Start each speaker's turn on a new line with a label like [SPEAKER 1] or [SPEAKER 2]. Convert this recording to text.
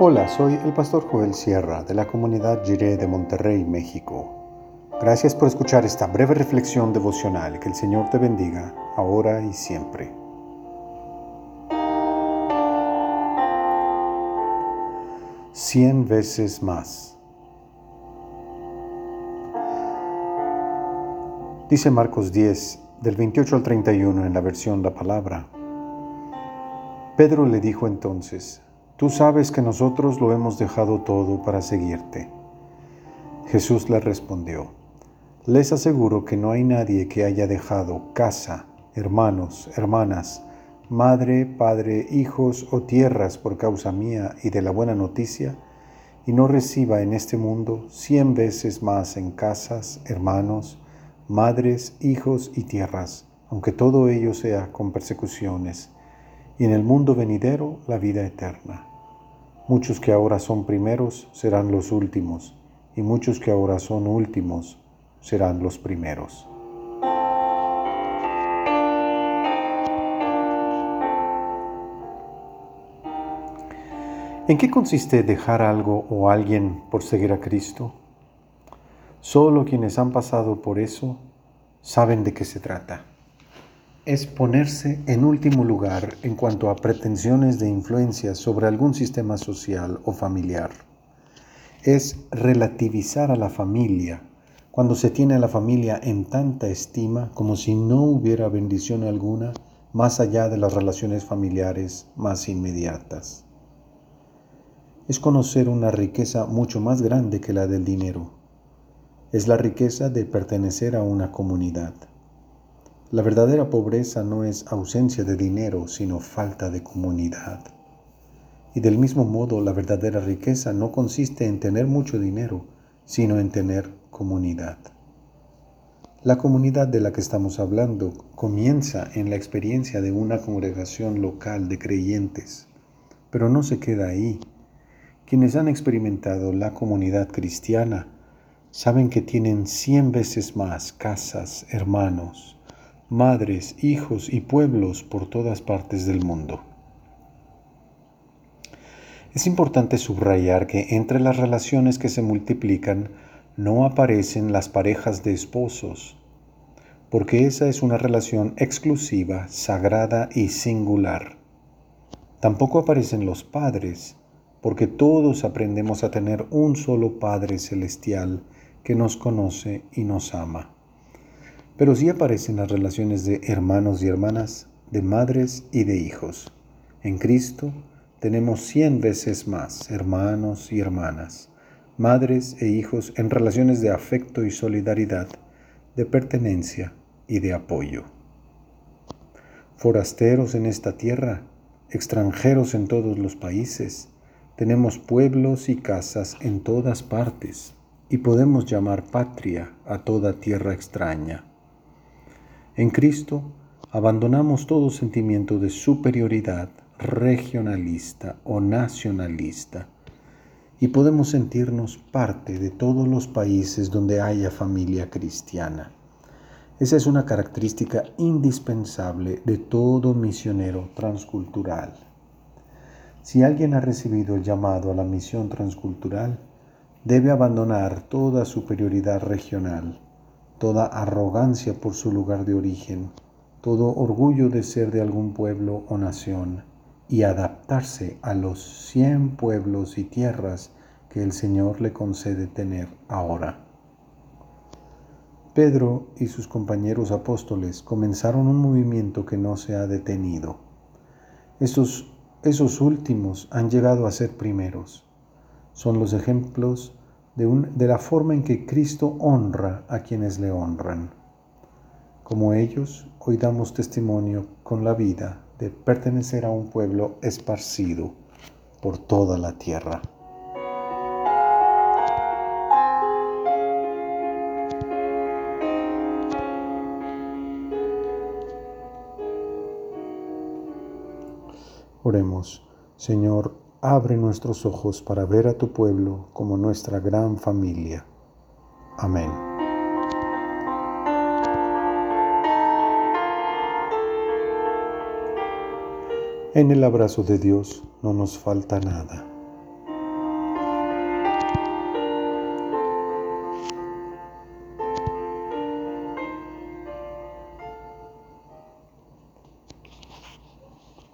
[SPEAKER 1] Hola, soy el pastor Joel Sierra de la comunidad Jiré de Monterrey, México. Gracias por escuchar esta breve reflexión devocional. Que el Señor te bendiga, ahora y siempre. Cien veces más. Dice Marcos 10, del 28 al 31 en la versión La Palabra. Pedro le dijo entonces, Tú sabes que nosotros lo hemos dejado todo para seguirte. Jesús le respondió, Les aseguro que no hay nadie que haya dejado casa, hermanos, hermanas, madre, padre, hijos o tierras por causa mía y de la buena noticia, y no reciba en este mundo cien veces más en casas, hermanos, madres, hijos y tierras, aunque todo ello sea con persecuciones, y en el mundo venidero la vida eterna. Muchos que ahora son primeros serán los últimos, y muchos que ahora son últimos serán los primeros. ¿En qué consiste dejar algo o alguien por seguir a Cristo? Solo quienes han pasado por eso saben de qué se trata es ponerse en último lugar en cuanto a pretensiones de influencia sobre algún sistema social o familiar. Es relativizar a la familia cuando se tiene a la familia en tanta estima como si no hubiera bendición alguna más allá de las relaciones familiares más inmediatas. Es conocer una riqueza mucho más grande que la del dinero. Es la riqueza de pertenecer a una comunidad la verdadera pobreza no es ausencia de dinero, sino falta de comunidad. Y del mismo modo, la verdadera riqueza no consiste en tener mucho dinero, sino en tener comunidad. La comunidad de la que estamos hablando comienza en la experiencia de una congregación local de creyentes, pero no se queda ahí. Quienes han experimentado la comunidad cristiana saben que tienen cien veces más casas, hermanos, madres, hijos y pueblos por todas partes del mundo. Es importante subrayar que entre las relaciones que se multiplican no aparecen las parejas de esposos, porque esa es una relación exclusiva, sagrada y singular. Tampoco aparecen los padres, porque todos aprendemos a tener un solo Padre celestial que nos conoce y nos ama. Pero sí aparecen las relaciones de hermanos y hermanas, de madres y de hijos. En Cristo tenemos cien veces más hermanos y hermanas, madres e hijos en relaciones de afecto y solidaridad, de pertenencia y de apoyo. Forasteros en esta tierra, extranjeros en todos los países, tenemos pueblos y casas en todas partes y podemos llamar patria a toda tierra extraña. En Cristo abandonamos todo sentimiento de superioridad regionalista o nacionalista y podemos sentirnos parte de todos los países donde haya familia cristiana. Esa es una característica indispensable de todo misionero transcultural. Si alguien ha recibido el llamado a la misión transcultural, debe abandonar toda superioridad regional toda arrogancia por su lugar de origen, todo orgullo de ser de algún pueblo o nación, y adaptarse a los cien pueblos y tierras que el Señor le concede tener ahora. Pedro y sus compañeros apóstoles comenzaron un movimiento que no se ha detenido. Esos, esos últimos han llegado a ser primeros. Son los ejemplos de, la forma en que Cristo honra a quienes le honran. Como ellos, hoy damos testimonio con la vida de pertenecer a un pueblo esparcido por toda la tierra. Oremos, Señor, abre nuestros ojos para ver a tu pueblo como nuestra gran familia. Amén. En el abrazo de Dios no nos falta nada.